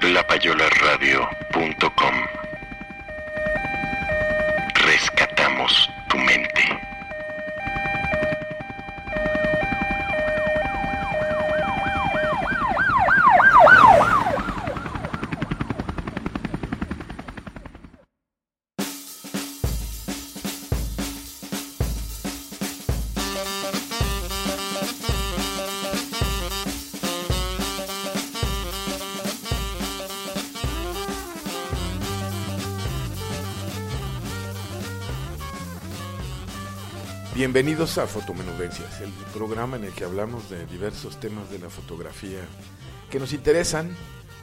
Lapayolaradio.com Rescatamos tu mente. Bienvenidos a Fotomenudencias, el programa en el que hablamos de diversos temas de la fotografía que nos interesan,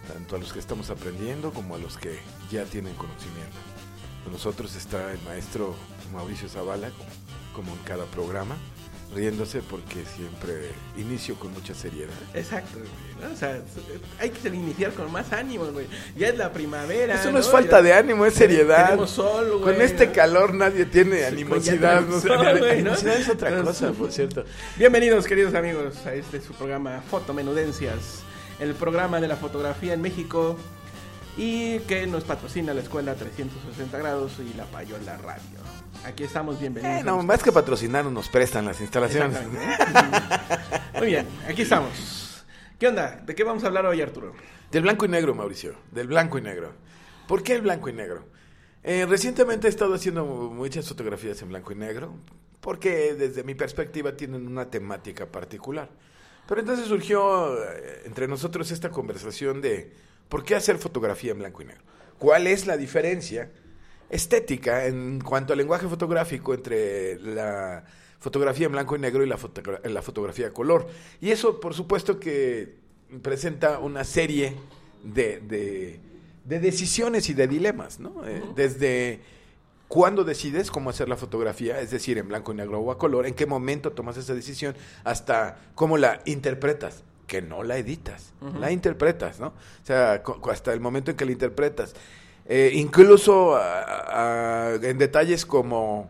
tanto a los que estamos aprendiendo como a los que ya tienen conocimiento. Con nosotros está el maestro Mauricio Zavala, como en cada programa, riéndose porque siempre inicio con mucha seriedad. Exacto, güey, ¿no? O sea, hay que iniciar con más ánimo, güey. Ya es la primavera. Eso no es falta Ya- de ánimo, es seriedad. Tenemos sol, güey. Con este ¿no? calor nadie tiene animosidad. no sé, sol, güey, ¿no? animosidad es otra cosa, por cierto. Bienvenidos, queridos amigos, a este su programa Fotomenudencias, el programa de la fotografía en México y que nos patrocina la escuela 360 grados y la Payola Radio. Aquí estamos, bienvenidos. Eh, no, más que patrocinarnos nos prestan las instalaciones. Muy bien, aquí estamos. ¿Qué onda? ¿De qué vamos a hablar hoy, Arturo? Del blanco y negro, Mauricio. Del blanco y negro. ¿Por qué el blanco y negro? Eh, recientemente he estado haciendo muchas fotografías en blanco y negro, porque desde mi perspectiva tienen una temática particular. Pero entonces surgió eh, entre nosotros esta conversación de por qué hacer fotografía en blanco y negro. ¿Cuál es la diferencia estética en cuanto al lenguaje fotográfico entre la fotografía en blanco y negro y la, fotogra- la fotografía a color? Y eso, por supuesto, que presenta una serie de, de- de decisiones y de dilemas, ¿no? Eh, desde cuándo decides cómo hacer la fotografía, es decir, en blanco y negro o a color, en qué momento tomas esa decisión, hasta cómo la interpretas, que no la editas, la interpretas, ¿no? O sea, hasta el momento en que la interpretas. Eh, incluso a- a- en detalles como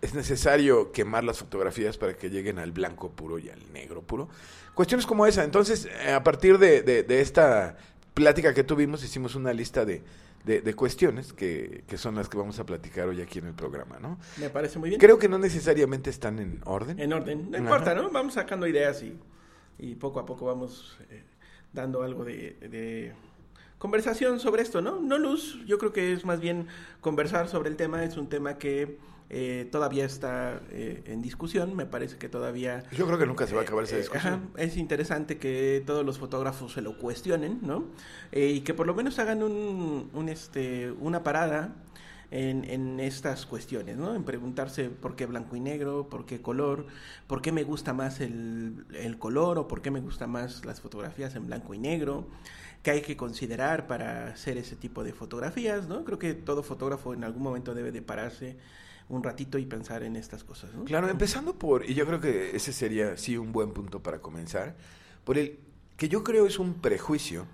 es necesario quemar las fotografías para que lleguen al blanco puro y al negro puro. Cuestiones como esa. Entonces, eh, a partir de, de- de esta plática que tuvimos, hicimos una lista de, de- de cuestiones que, que son las que vamos a platicar hoy aquí en el programa, ¿no? Me parece muy bien. Creo que no necesariamente están en orden. En orden, no Ajá. importa, ¿no? Vamos sacando ideas y, y poco a poco vamos eh, dando algo de, de conversación sobre esto, ¿no? No luz, yo creo que es más bien conversar sobre el tema, es un tema que eh, todavía está eh, en discusión, me parece que todavía... Yo creo que nunca se va a acabar esa Eh, discusión. ajá, es interesante que todos los fotógrafos se lo cuestionen, ¿no? Eh, y que por lo menos hagan un, un, este, una parada en, en estas cuestiones, ¿no? En preguntarse por qué blanco y negro, por qué color, por qué me gusta más el, el color o por qué me gusta más las fotografías en blanco y negro, qué hay que considerar para hacer ese tipo de fotografías, ¿no? Creo que todo fotógrafo en algún momento debe de pararse un ratito y pensar en estas cosas, ¿no? Claro, empezando por, y yo creo que ese sería sí un buen punto para comenzar, por el que yo creo es un prejuicio,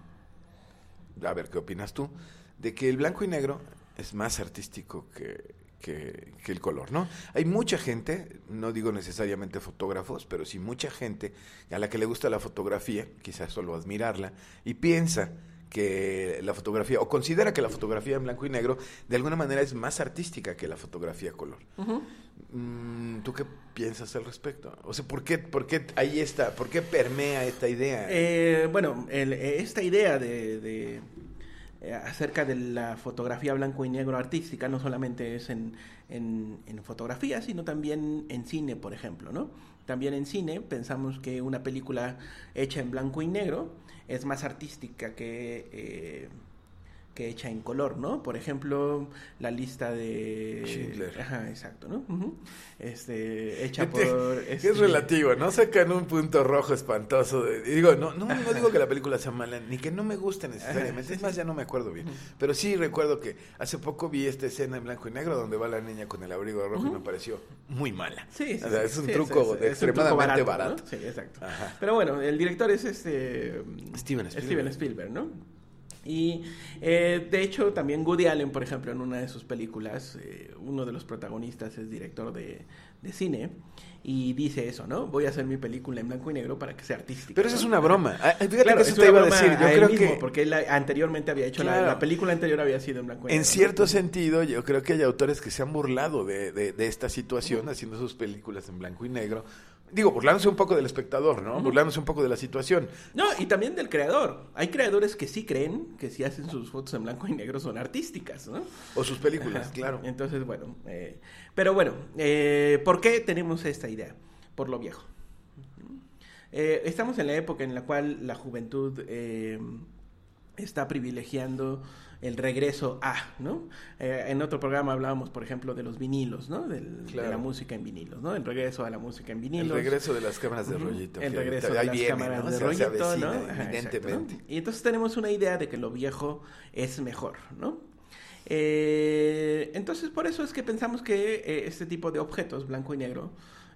a ver qué opinas tú, de que el blanco y negro es más artístico que, que, que el color, ¿no? Hay mucha gente, no digo necesariamente fotógrafos, pero sí mucha gente a la que le gusta la fotografía, quizás solo admirarla, y piensa que la fotografía, o considera que la fotografía en blanco y negro de alguna manera es más artística que la fotografía a color. Mm, ¿Tú qué piensas al respecto? O sea, ¿por qué, por qué ahí está, por qué permea esta idea? Eh, bueno, el- esta idea de, de, acerca de la fotografía blanco y negro artística no solamente es en, en, en fotografía, sino también en cine, por ejemplo, ¿no? También en cine pensamos que una película hecha en blanco y negro es más artística que... eh, que hecha en color, ¿no? Por ejemplo, la lista de Schindler. Ajá, exacto, ¿no? Este, hecha por este- es relativo, ¿no? Sacan un punto rojo espantoso. de- y digo, no, no, no digo que la película sea mala, ni que no me guste necesariamente. Ajá, Es sí, más, ya no me acuerdo bien. Pero sí recuerdo que hace poco vi esta escena en blanco y negro donde va la niña con el abrigo rojo y me pareció muy mala. Sí, sí, O sea, sí, es un truco es- es- extremadamente barato. ¿no? Sí, exacto. Ajá. Pero bueno, el director es este Steven Spielberg. Steven Spielberg, ¿no? Y eh, de hecho también Woody Allen, por ejemplo, en una de sus películas, eh, uno de los protagonistas es director de, de cine y dice eso, ¿no? Voy a hacer mi película en blanco y negro para que sea artística. Pero eso es una broma. Ah, Fíjate Claro, que es eso te iba a decir. Yo a él creo mismo, que porque él anteriormente había hecho la- película anterior había sido en blanco y negro. En ¿no? cierto sentido, yo creo que hay autores que se han burlado de, de- de esta situación haciendo sus películas en blanco y negro. Digo, burlándose un poco del espectador, ¿no? Burlándose un poco de la situación. No, y también del creador. Hay creadores que sí creen que si hacen sus fotos en blanco y negro son artísticas, ¿no? O sus películas, Ajá. claro. Entonces, bueno. eh, pero bueno, eh, ¿por qué tenemos esta idea? Por lo viejo. Eh, estamos en la época en la cual la juventud eh, está privilegiando el regreso a, ¿no? Eh, en otro programa hablábamos, por ejemplo, de los vinilos, ¿no? Del- De la música en vinilos, ¿no? El regreso a la música en El vinilos. regreso de las cámaras de rollito. El regreso de las viene, cámaras ¿no? de rollito, avecina, ¿no? Ajá, Evidentemente. exacto, ¿no? Y entonces tenemos una idea de que lo viejo es mejor, ¿no? Eh, entonces por eso es que pensamos que eh, este tipo de objetos, blanco y negro,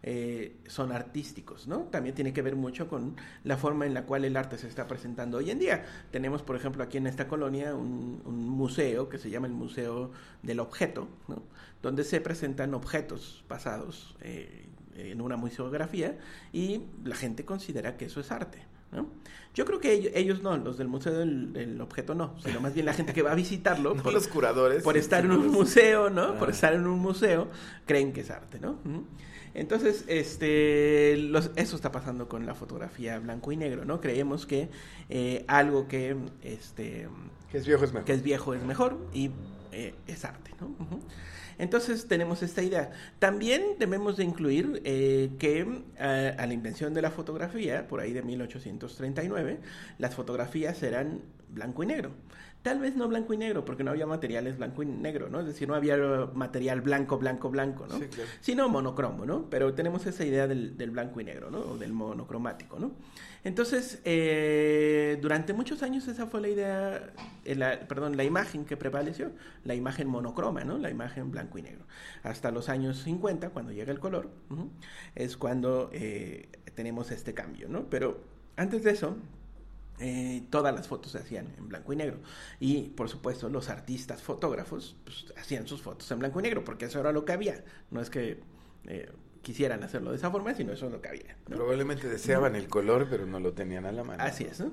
eh, son artísticos, ¿no? También tiene que ver mucho con la forma en la cual el arte se está presentando hoy en día. Tenemos, por ejemplo, aquí en esta colonia un, un museo que se llama el Museo del Objeto, ¿no? Donde se presentan objetos pasados eh, en una museografía y la gente considera que eso es arte. ¿no? Yo creo que ellos, ellos no, los del Museo del, del Objeto no, sino más bien la gente que va a visitarlo No por, los curadores. por estar en un museo, ¿no? Por Ah. estar en un museo, creen que es arte, ¿no? Entonces, este, los- eso está pasando con la fotografía blanco y negro, ¿no? Creemos que eh, algo que, este, Que es viejo es mejor. que es viejo es mejor y eh, es arte, ¿no? Entonces tenemos esta idea. También debemos de incluir eh, que eh, a la invención de la fotografía, por ahí de 1839, las fotografías eran blanco y negro. Tal vez no blanco y negro, porque no había materiales blanco y negro, ¿no? Es decir, no había material blanco, blanco, blanco, ¿no? Sí, claro. Sino monocromo, ¿no? Pero tenemos esa idea del, del blanco y negro, ¿no? O del monocromático, ¿no? Entonces, eh, durante muchos años esa fue la idea, eh, la, perdón, la imagen que prevaleció, la imagen monocroma, ¿no? La imagen blanco y negro. Hasta los años 50, cuando llega el color, es cuando eh, tenemos este cambio, ¿no? Pero antes de eso, eh, todas las fotos se hacían en blanco y negro. Y por supuesto, los artistas fotógrafos pues, hacían sus fotos en blanco y negro, porque eso era lo que había. No es que eh, quisieran hacerlo de esa forma, sino eso es lo que había. ¿no? Probablemente deseaban el color, pero no lo tenían a la mano. Así es, ¿no?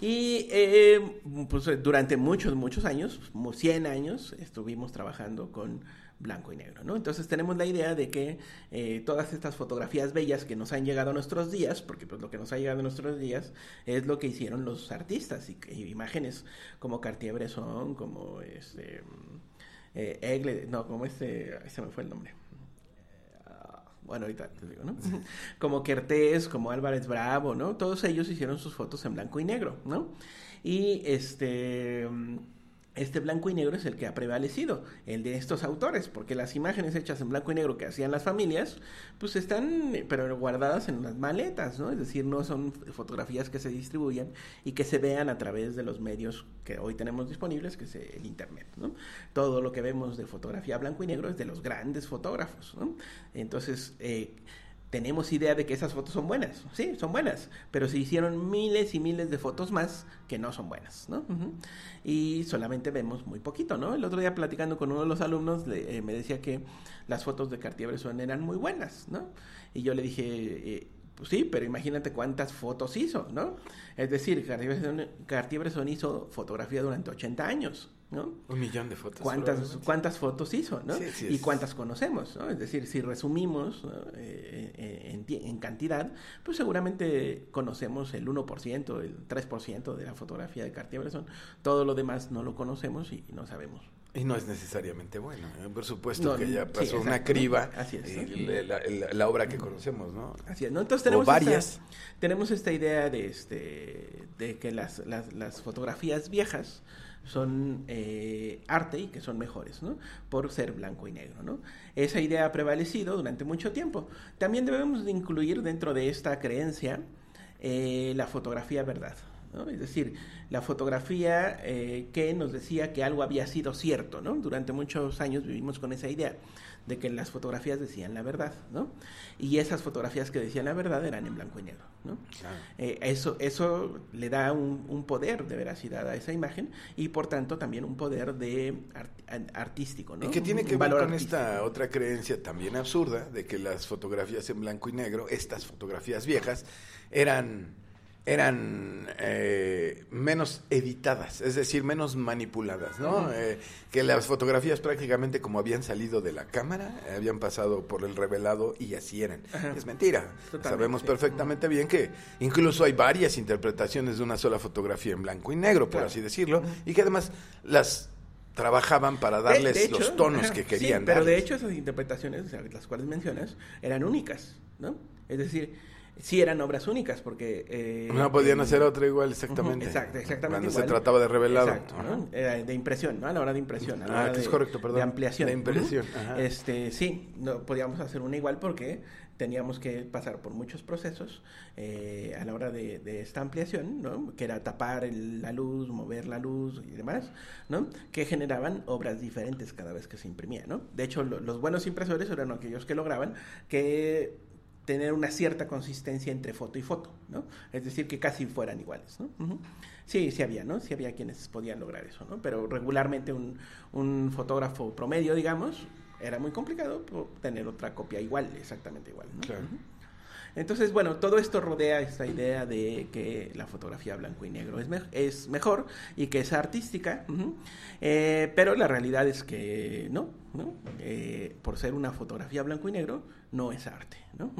Y eh, pues durante muchos, muchos años, como 100 años, estuvimos trabajando con blanco y negro, ¿no? Entonces tenemos la idea de que eh, todas estas fotografías bellas que nos han llegado a nuestros días, porque pues lo que nos ha llegado a nuestros días es lo que hicieron los artistas y, y imágenes como Cartier-Bresson, como este eh, Egle, no, como este, se me fue el nombre. Ah, Bueno, ahorita te digo, ¿no? Como Kertés, como Álvarez Bravo, ¿no? Todos ellos hicieron sus fotos en blanco y negro, ¿no? Y este este blanco y negro es el que ha prevalecido, el de estos autores, porque las imágenes hechas en blanco y negro que hacían las familias, pues están, pero guardadas en las maletas, ¿no? Es decir, no son fotografías que se distribuyan y que se vean a través de los medios que hoy tenemos disponibles, que es el Internet, ¿no? Todo lo que vemos de fotografía blanco y negro es de los grandes fotógrafos, ¿no? Entonces, eh, tenemos idea de que esas fotos son buenas, sí, son buenas, pero se hicieron miles y miles de fotos más que no son buenas, ¿no? Y solamente vemos muy poquito, ¿no? El otro día platicando con uno de los alumnos le- eh, me decía que las fotos de Cartier-Bresson eran muy buenas, ¿no? Y yo le dije, eh, Pues sí, pero imagínate cuántas fotos hizo, ¿no? Es decir, Cartier-Bresson Cartier-Bresson hizo fotografía durante 80 años, ¿no? Un millón de fotos. ¿Cuántas, cuántas fotos hizo, no? Sí, sí, y cuántas conocemos, ¿no? Es decir, si resumimos ¿no? Eh, eh, en, ti- en cantidad, pues seguramente conocemos el 1%, el 3% de la fotografía de Cartier-Bresson. Todo lo demás no lo conocemos y no sabemos. Y no es necesariamente bueno. ¿eh? Por supuesto No, que ya sí, pasó una criba. Así es, la, la- la obra que conocemos, ¿no? Así es, ¿no? Entonces O tenemos varias. Esta, tenemos esta idea de este de que las, las, las fotografías viejas son eh, arte y que son mejores, ¿no? Por ser blanco y negro, ¿no? Esa idea ha prevalecido durante mucho tiempo. También debemos de incluir dentro de esta creencia eh, la fotografía verdad, ¿no? Es decir, la fotografía eh, que nos decía que algo había sido cierto, ¿no? Durante muchos años vivimos con esa idea de que las fotografías decían la verdad, ¿no? Y esas fotografías que decían la verdad eran en blanco y negro, ¿no? Claro. Eh, eso, eso le da un, un poder de veracidad a esa imagen y por tanto también un poder de art- artístico, ¿no? Y que tiene que ver con artístico. esta otra creencia también absurda de que las fotografías en blanco y negro, estas fotografías viejas, eran, eran eh, menos editadas, es decir, menos manipuladas, ¿no? Eh, que las fotografías prácticamente como habían salido de la cámara, habían pasado por el revelado y así eran. Es mentira. Totalmente, Sabemos sí. perfectamente bien que incluso hay varias interpretaciones de una sola fotografía en blanco y negro, por Claro. así decirlo, y que además las trabajaban para darles de hecho, los tonos que sí, querían pero de hecho esas interpretaciones, o sea, las cuales mencionas, eran únicas, ¿no? Es decir, sí eran obras únicas porque... eh, No podían hacer otra igual, exactamente. Exactamente Cuando se trataba de revelado. Exacto, ¿no? De impresión, ¿no? A la hora de impresión. A la Ah, hora que es de- correcto, perdón. De ampliación. De impresión, ajá. Este, sí, no podíamos hacer una igual porque teníamos que pasar por muchos procesos eh, a la hora de, de esta ampliación, ¿no? Que era tapar el- la luz, mover la luz y demás, ¿no? Que generaban obras diferentes cada vez que se imprimía, ¿no? De hecho, lo- los buenos impresores eran aquellos que lograban que tener una cierta consistencia entre foto y foto, ¿no? Es decir, que casi fueran iguales, ¿no? Sí, sí había, ¿no? Sí había quienes podían lograr eso, ¿no? Pero regularmente un, un fotógrafo promedio, digamos, era muy complicado tener otra copia igual, exactamente igual, ¿no? Claro. Entonces, bueno, todo esto rodea esta idea de que la fotografía blanco y negro es, me- es mejor y que es artística. Eh, pero la realidad es que no, ¿no? Eh, por ser una fotografía blanco y negro, no es arte, ¿no?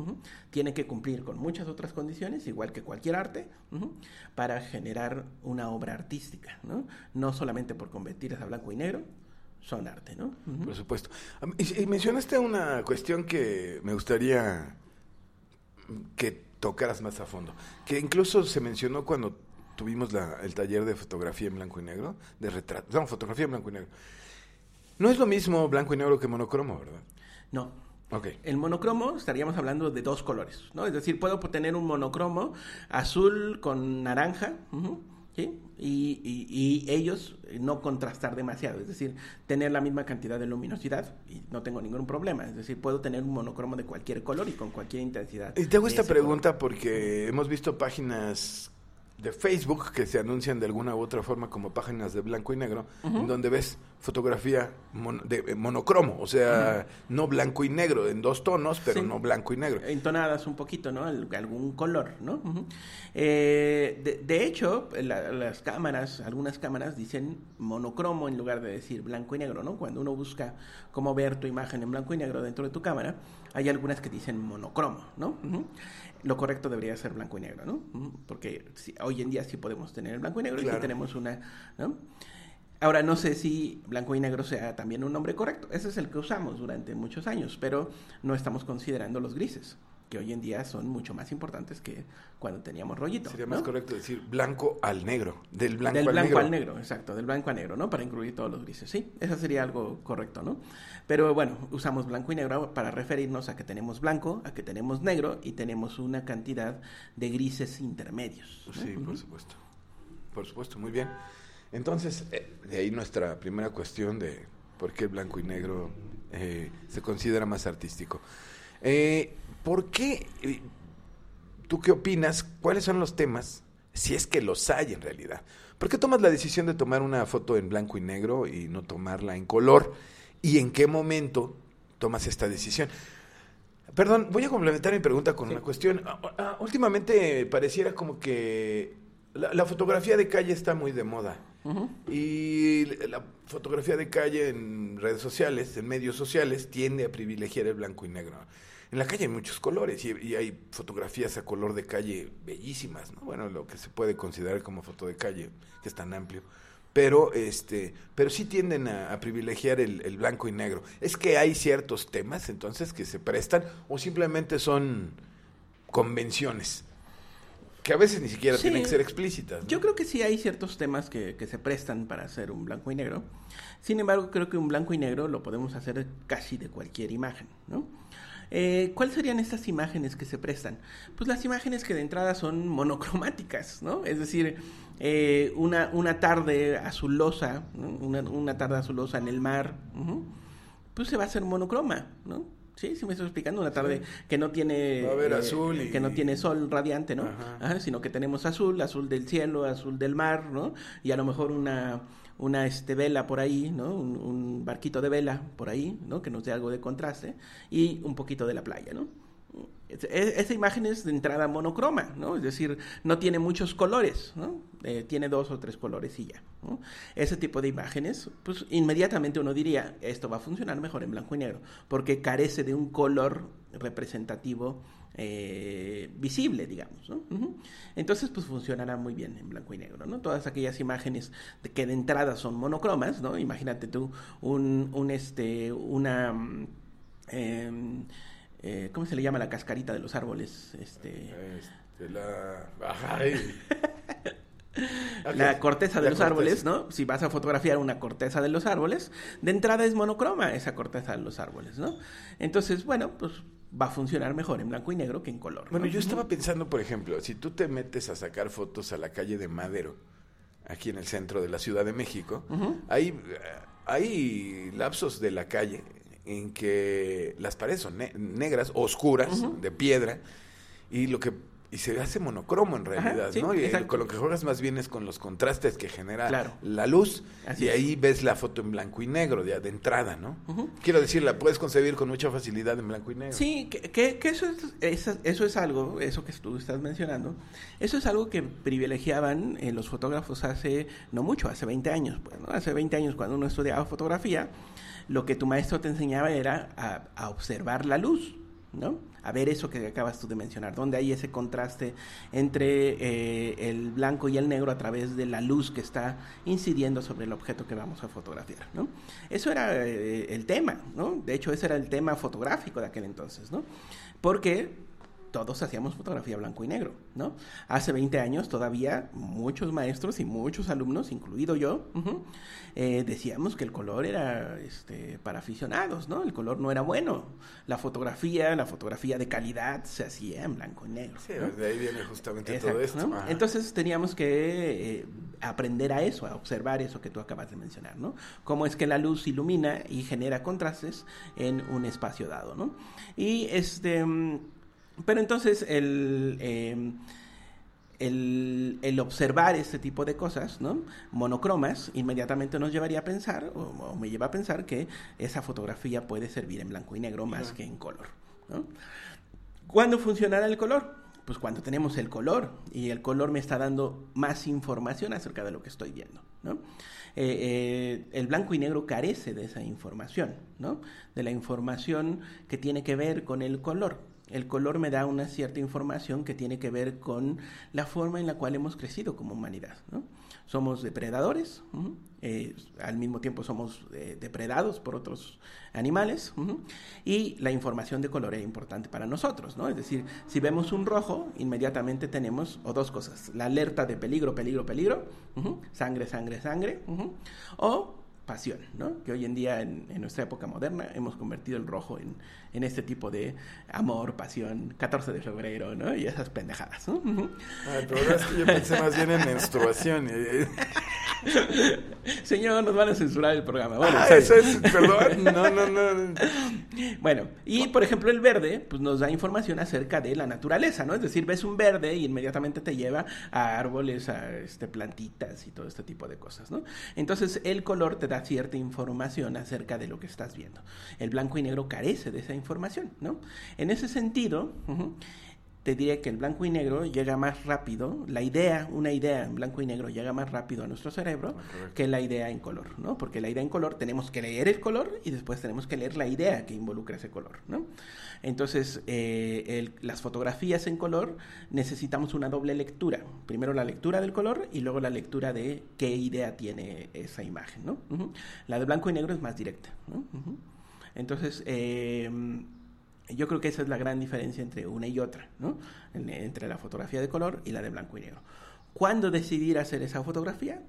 Tiene que cumplir con muchas otras condiciones, igual que cualquier arte, para generar una obra artística, ¿no? No solamente por convertirlas a blanco y negro, son arte, ¿no? Por supuesto. Y mencionaste una cuestión que me gustaría que tocaras más a fondo, que incluso se mencionó cuando tuvimos la- el taller de fotografía en blanco y negro, de retrato, no, fotografía en blanco y negro. No es lo mismo blanco y negro que monocromo, ¿verdad? No, Ok. El monocromo estaríamos hablando de dos colores, ¿no? Es decir, puedo tener un monocromo azul con naranja, ¿sí? Y, y- y ellos no contrastar demasiado, es decir, tener la misma cantidad de luminosidad y no tengo ningún problema. Es decir, puedo tener un monocromo de cualquier color y con cualquier intensidad. Y te hago esta color. pregunta porque hemos visto páginas de Facebook que se anuncian de alguna u otra forma como páginas de blanco y negro, en donde ves fotografía mon- de eh, monocromo, o sea, no blanco y negro, en dos tonos, pero Sí. no blanco y negro. entonadas un poquito, ¿no? Al- algún color, ¿no? Eh, de, de hecho, la- las cámaras, algunas cámaras dicen monocromo en lugar de decir blanco y negro, ¿no? Cuando uno busca cómo ver tu imagen en blanco y negro dentro de tu cámara, hay algunas que dicen monocromo, ¿no? Lo correcto debería ser blanco y negro, ¿no? Porque sí, hoy en día sí podemos tener el blanco y negro y sí tenemos una, ¿no? Ahora no sé si blanco y negro sea también un nombre correcto. Ese es el que usamos durante muchos años, pero no estamos considerando los grises, que hoy en día son mucho más importantes que cuando teníamos rollito. Sería ¿no? más correcto decir blanco al negro, del blanco, del al, blanco negro. al negro, exacto, del blanco a negro, ¿no? Para incluir todos los grises, sí, eso sería algo correcto, ¿no? Pero bueno, usamos blanco y negro para referirnos a que tenemos blanco, a que tenemos negro y tenemos una cantidad de grises intermedios. ¿no? Sí, por supuesto. Por supuesto, muy bien. Entonces, eh, de ahí nuestra primera cuestión de por qué el blanco y negro eh, se considera más artístico. Eh, ¿Por qué? eh, ¿Tú qué opinas? ¿Cuáles son los temas? Si es que los hay en realidad. ¿Por qué tomas la decisión de tomar una foto en blanco y negro y no tomarla en color? ¿Y en qué momento tomas esta decisión? Perdón, voy a complementar mi pregunta con una cuestión. Ah, ah, últimamente pareciera como que la, la fotografía de calle está muy de moda. Y la fotografía de calle en redes sociales, en medios sociales, tiende a privilegiar el blanco y negro. En la calle hay muchos colores y, y hay fotografías a color de calle bellísimas, ¿no? Bueno, lo que se puede considerar como foto de calle, que es tan amplio. Pero, este, pero sí tienden a, a privilegiar el, el blanco y negro. Es que hay ciertos temas entonces que se prestan o simplemente son convenciones que a veces ni siquiera Sí. tienen que ser explícitas. ¿no? Yo creo que sí hay ciertos temas que, que se prestan para hacer un blanco y negro. Sin embargo, creo que un blanco y negro lo podemos hacer casi de cualquier imagen, ¿no? Eh, ¿Cuáles serían estas imágenes que se prestan? Pues las imágenes que de entrada son monocromáticas, ¿no? Es decir, eh, una, una tarde azulosa, ¿no? una, una tarde azulosa en el mar, pues se va a hacer monocroma, ¿no? Sí, sí me estoy explicando, una tarde que no tiene Va a haber azul y- que no tiene sol radiante, ¿no? Ajá. Ajá, sino que tenemos azul, azul del cielo, azul del mar, ¿no? Y a lo mejor una, una este, vela por ahí, ¿no? Un, barquito de vela por ahí, ¿no? Que nos dé algo de contraste y un poquito de la playa, ¿no? Es- Esa imagen es de entrada monocroma, ¿no? Es decir, no tiene muchos colores, ¿no? Eh, tiene dos o tres colores y ya. Ese tipo de imágenes, pues inmediatamente uno diría, esto va a funcionar mejor en blanco y negro, porque carece de un color representativo eh, visible, digamos, ¿no? Entonces, pues funcionará muy bien en blanco y negro, ¿no? Todas aquellas imágenes de que de entrada son monocromas, ¿no? Imagínate tú un, un este, una... mm, em, eh, ¿Cómo se le llama la cascarita de los árboles? Este, Este, la... Ay. la corteza de La los corteza. árboles, ¿no? Si vas a fotografiar una corteza de los árboles, de entrada es monocroma esa corteza de los árboles, ¿no? Entonces, bueno, pues va a funcionar mejor en blanco y negro que en color. Bueno, ¿no? yo estaba pensando, por ejemplo, si tú te metes a sacar fotos a la calle de Madero, aquí en el centro de la Ciudad de México, hay, hay lapsos de la calle en que las paredes son ne- negras, oscuras, de piedra, y lo que y se hace monocromo en realidad, sí, ¿no? Y exacto. con lo que juegas más bien es con los contrastes que genera Claro. la luz, Así y es. ahí ves la foto en blanco y negro, de, de entrada, ¿no? Quiero decir, la puedes concebir con mucha facilidad en blanco y negro. Sí, que, que- que eso, es, eso es algo, eso que tú estás mencionando, eso es algo que privilegiaban eh, los fotógrafos hace, no mucho, hace 20 años. Pues, ¿no? Hace 20 años cuando uno estudiaba fotografía, lo que tu maestro te enseñaba era a, a observar la luz, ¿no? A ver eso que acabas tú de mencionar, donde hay ese contraste entre eh, el blanco y el negro a través de la luz que está incidiendo sobre el objeto que vamos a fotografiar. Eso era eh, el tema, ¿no? De hecho, ese era el tema fotográfico de aquel entonces, ¿no? Porque todos hacíamos fotografía blanco y negro, ¿no? Hace 20 años todavía muchos maestros y muchos alumnos, incluido yo, eh, decíamos que el color era este, para aficionados, ¿no? El color no era bueno. La fotografía, la fotografía de calidad se hacía en blanco y negro. Sí, ¿no? de ahí viene justamente Exacto, todo esto. ¿no? Entonces teníamos que eh, aprender a eso, a observar eso que tú acabas de mencionar, ¿no? Cómo es que la luz ilumina y genera contrastes en un espacio dado, ¿no? Y este, mm, pero entonces el, eh, el, el observar este tipo de cosas, ¿no? Monocromas, inmediatamente nos llevaría a pensar, o, o me lleva a pensar que esa fotografía puede servir en blanco y negro más que en color, ¿no? ¿Cuándo funcionará el color? Pues cuando tenemos el color y el color me está dando más información acerca de lo que estoy viendo, ¿no? Eh, eh, el blanco y negro carece de esa información, ¿no? De la información que tiene que ver con el color. El color me da una cierta información que tiene que ver con la forma en la cual hemos crecido como humanidad, ¿no? Somos depredadores, eh, al mismo tiempo somos eh, depredados por otros animales, y la información de color es importante para nosotros, ¿no? Es decir, si vemos un rojo, inmediatamente tenemos, o dos cosas, la alerta de peligro, peligro, peligro, sangre, sangre, sangre, o pasión, ¿no? Que hoy en día, en, en nuestra época moderna, hemos convertido el rojo en, en este tipo de amor, pasión, 14 de febrero, ¿no? Y esas pendejadas, ¿no? Es que yo pensé más bien en menstruación. y- Señor, nos van a censurar el programa. Bueno, Ah, eso es, perdón, no, no, no. Bueno, y por ejemplo el verde, pues nos da información acerca de la naturaleza, ¿no? Es decir, ves un verde y inmediatamente te lleva a árboles, a este, plantitas y todo este tipo de cosas, ¿no? Entonces el color te da cierta información acerca de lo que estás viendo. El blanco y negro carece de esa información, ¿no? En ese sentido, te diré que el blanco y negro llega más rápido, la idea, una idea en blanco y negro llega más rápido a nuestro cerebro que la idea en color, ¿no? Porque la idea en color tenemos que leer el color y después tenemos que leer la idea que involucra ese color, ¿no? Entonces, eh, el- las fotografías en color necesitamos una doble lectura. Primero la lectura del color y luego la lectura de qué idea tiene esa imagen, ¿no? La de blanco y negro es más directa. Entonces, eh, yo creo que esa es la gran diferencia entre una y otra, ¿no? En- entre la fotografía de color y la de blanco y negro. ¿Cuándo decidir hacer esa fotografía?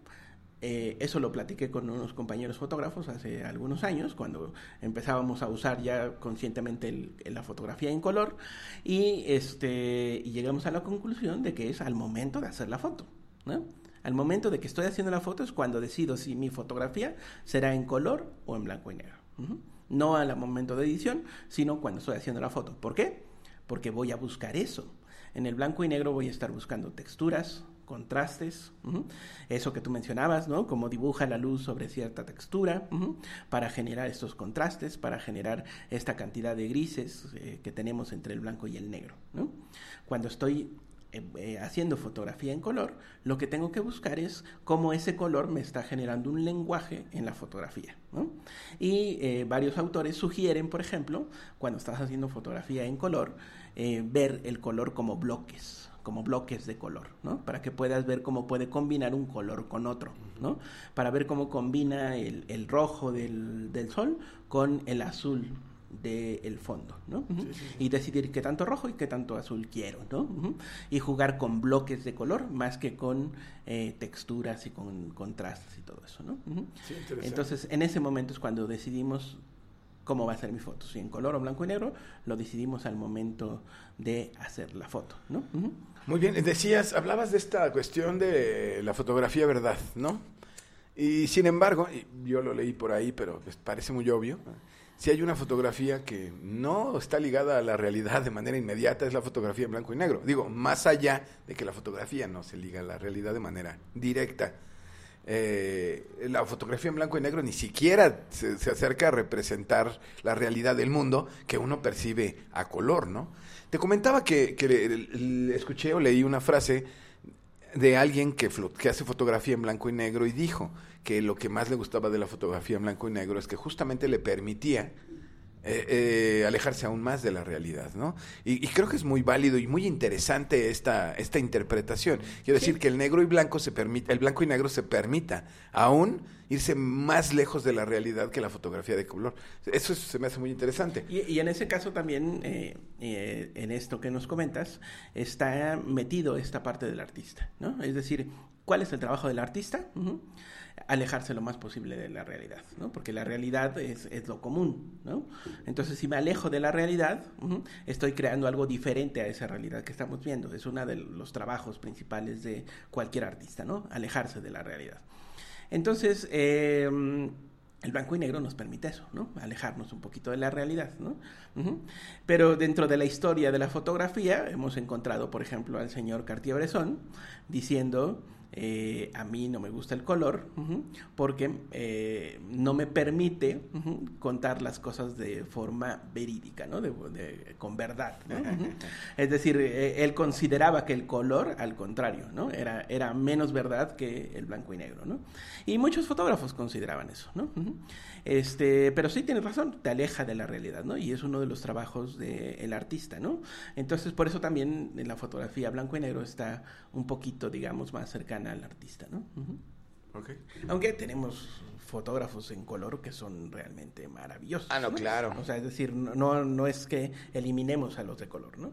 Eh, eso lo platiqué con unos compañeros fotógrafos hace algunos años, cuando empezábamos a usar ya conscientemente el- la fotografía en color, y, este, y llegamos a la conclusión de que es al momento de hacer la foto. ¿no? Al momento de que estoy haciendo la foto es cuando decido si mi fotografía será en color o en blanco y negro. Ujú. No al momento de edición, sino cuando estoy haciendo la foto. ¿Por qué? Porque voy a buscar eso. En el blanco y negro voy a estar buscando texturas, contrastes, eso que tú mencionabas, ¿no? Como dibuja la luz sobre cierta textura, para generar estos contrastes, para generar esta cantidad de grises eh, que tenemos entre el blanco y el negro. Cuando estoy eh, haciendo fotografía en color, lo que tengo que buscar es cómo ese color me está generando un lenguaje en la fotografía. Y eh, varios autores sugieren, por ejemplo, cuando estás haciendo fotografía en color, eh, ver el color como bloques como bloques de color. Para que puedas ver cómo puede combinar un color con otro. Para ver cómo combina el, rojo del sol con el azul del fondo, ¿no? Y decidir qué tanto rojo y qué tanto azul quiero, ¿no? Y jugar con bloques de color más que con eh, texturas y con contrastes y todo eso, ¿no? Sí, interesante. Entonces, en ese momento es cuando decidimos cómo va a ser mi foto, si en color o blanco y negro, lo decidimos al momento de hacer la foto, ¿no? Muy bien, decías, hablabas de esta cuestión de la fotografía verdad, ¿no? Y sin embargo, yo lo leí por ahí, pero pues parece muy obvio, si hay una fotografía que no está ligada a la realidad de manera inmediata, es la fotografía en blanco y negro. Digo, más allá de que la fotografía no se liga a la realidad de manera directa. Eh, la fotografía en blanco y negro ni siquiera se, acerca a representar la realidad del mundo que uno percibe a color, ¿no? Te comentaba que, le- escuché o leí una frase de alguien que hace fotografía en blanco y negro y dijo que lo que más le gustaba de la fotografía en blanco y negro es que justamente le permitía eh, eh, alejarse aún más de la realidad, ¿no? Y, y creo que es muy válido y muy interesante esta, esta interpretación. Quiero decir que el negro y blanco se permite, el blanco y negro se permita aún irse más lejos de la realidad que la fotografía de color. Eso es- se me hace muy interesante. Y, y en ese caso también, eh, eh, en esto que nos comentas, está metido esta parte del artista, ¿no? Es decir, ¿cuál es el trabajo del artista? Ujú. Alejarse lo más posible de la realidad, ¿no? Porque la realidad es, es lo común, ¿no? Entonces, si me alejo de la realidad, estoy creando algo diferente a esa realidad que estamos viendo. Es uno de los trabajos principales de cualquier artista, ¿no? Alejarse de la realidad. Entonces, eh, el blanco y negro nos permite eso, ¿no? Alejarnos un poquito de la realidad, ¿no? Pero dentro de la historia de la fotografía hemos encontrado, por ejemplo, al señor Cartier-Bresson diciendo eh, a mí no me gusta el color porque eh, no me permite contar las cosas de forma verídica, ¿no? De- de- con verdad. Es decir, eh, él consideraba que el color, al contrario, ¿no? Era, era menos verdad que el blanco y negro, ¿no? Y muchos fotógrafos consideraban eso, ¿no? Este, pero sí tienes razón, te aleja de la realidad, ¿no? Y es uno de los trabajos del artista, ¿no? Entonces, por eso también en la fotografía blanco y negro está un poquito, digamos, más cercana al artista, ¿no? Ujú. Ok. Aunque tenemos fotógrafos en color que son realmente maravillosos. Ah, no, claro. O sea, es decir, no, no es que eliminemos a los de color, ¿no?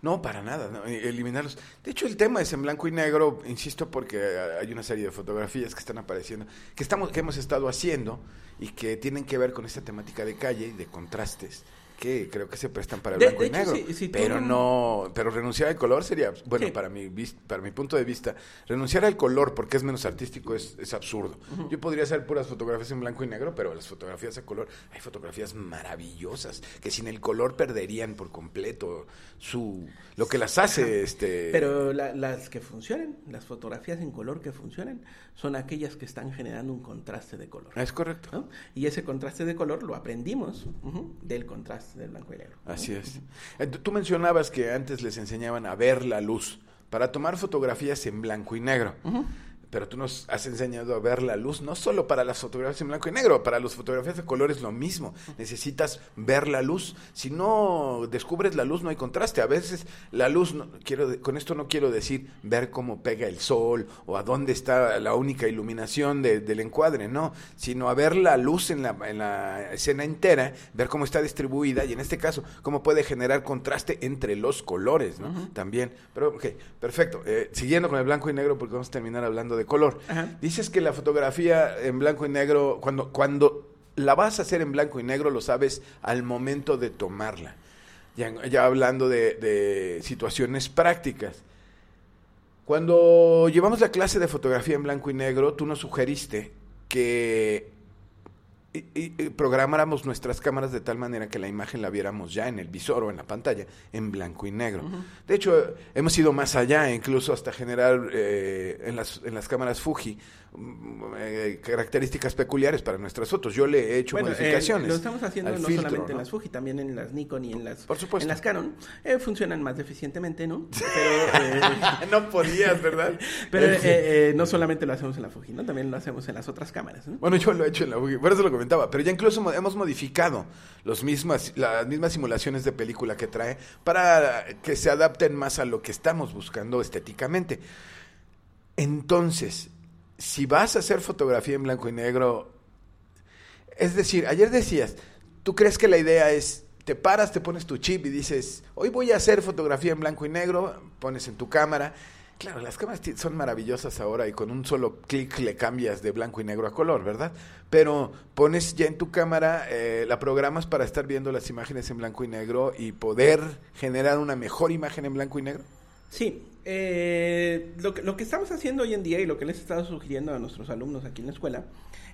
No, para nada, no, eh, eliminarlos. De hecho, el tema es en blanco y negro, insisto, porque hay una serie de fotografías que están apareciendo, que estamos, que hemos estado haciendo y que tienen que ver con esta temática de calle y de contrastes. Que creo que se prestan para el De- blanco de y hecho, negro. si- si tú pero no- no, pero renunciar al color sería, bueno, Sí. para mi para mi punto de vista, renunciar al color porque es menos artístico es, es absurdo. Yo podría hacer puras fotografías en blanco y negro, pero las fotografías a color, hay fotografías maravillosas que sin el color perderían por completo su lo que las hace este Pero la- las que funcionan, las fotografías en color que funcionan, son aquellas que están generando un contraste de color. es correcto. ¿no? Y ese contraste de color lo aprendimos del contraste del blanco y negro. ¿no? Así es. Eh, tú- Tú mencionabas que antes les enseñaban a ver la luz para tomar fotografías en blanco y negro. Pero tú nos has enseñado a ver la luz, no solo para las fotografías en blanco y negro, para las fotografías de color es lo mismo. Necesitas ver la luz. Si no descubres la luz, no hay contraste. A veces la luz, no- quiero, con esto no quiero decir ver cómo pega el sol o a dónde está la única iluminación de- del encuadre, no, sino a ver la luz en la, en la escena entera, ver cómo está distribuida y en este caso, cómo puede generar contraste entre los colores, ¿no? También. Pero, ok, perfecto. Eh, siguiendo con el blanco y negro, porque vamos a terminar hablando de color. Ajá. Dices que la fotografía en blanco y negro, cuando, cuando la vas a hacer en blanco y negro, lo sabes al momento de tomarla. Ya, ya hablando de, de situaciones prácticas. Cuando llevamos la clase de fotografía en blanco y negro, tú nos sugeriste que programáramos nuestras cámaras de tal manera que la imagen la viéramos ya en el visor o en la pantalla en blanco y negro. De hecho, hemos ido más allá, incluso hasta generar eh, en, las, en las cámaras Fuji eh, características peculiares para nuestras fotos. Yo le he hecho Bueno, eh, modificaciones. lo estamos haciendo no filtro, solamente en las Fuji, también en las Nikon y en las, Por supuesto. en las Canon. Eh, funcionan más deficientemente, ¿no? Pero, no podías, ¿verdad? pero no solamente lo hacemos en la Fuji, ¿no? También lo hacemos en las otras cámaras, ¿no? Bueno, yo lo he hecho en la Fuji, por eso lo comentaba, pero ya incluso mo- hemos modificado los mismas, las mismas simulaciones de película que trae para que se adapten más a lo que estamos buscando estéticamente. Entonces, si vas a hacer fotografía en blanco y negro, es decir, ayer decías, ¿tú crees que la idea es, te paras, te pones tu chip y dices, hoy voy a hacer fotografía en blanco y negro, pones en tu cámara? Claro, las cámaras son maravillosas ahora y con un solo clic le cambias de blanco y negro a color, ¿verdad? Pero pones ya en tu cámara, eh, la programas para estar viendo las imágenes en blanco y negro y poder generar una mejor imagen en blanco y negro. Sí, eh, lo, que, lo que estamos haciendo hoy en día y lo que les he estado sugiriendo a nuestros alumnos aquí en la escuela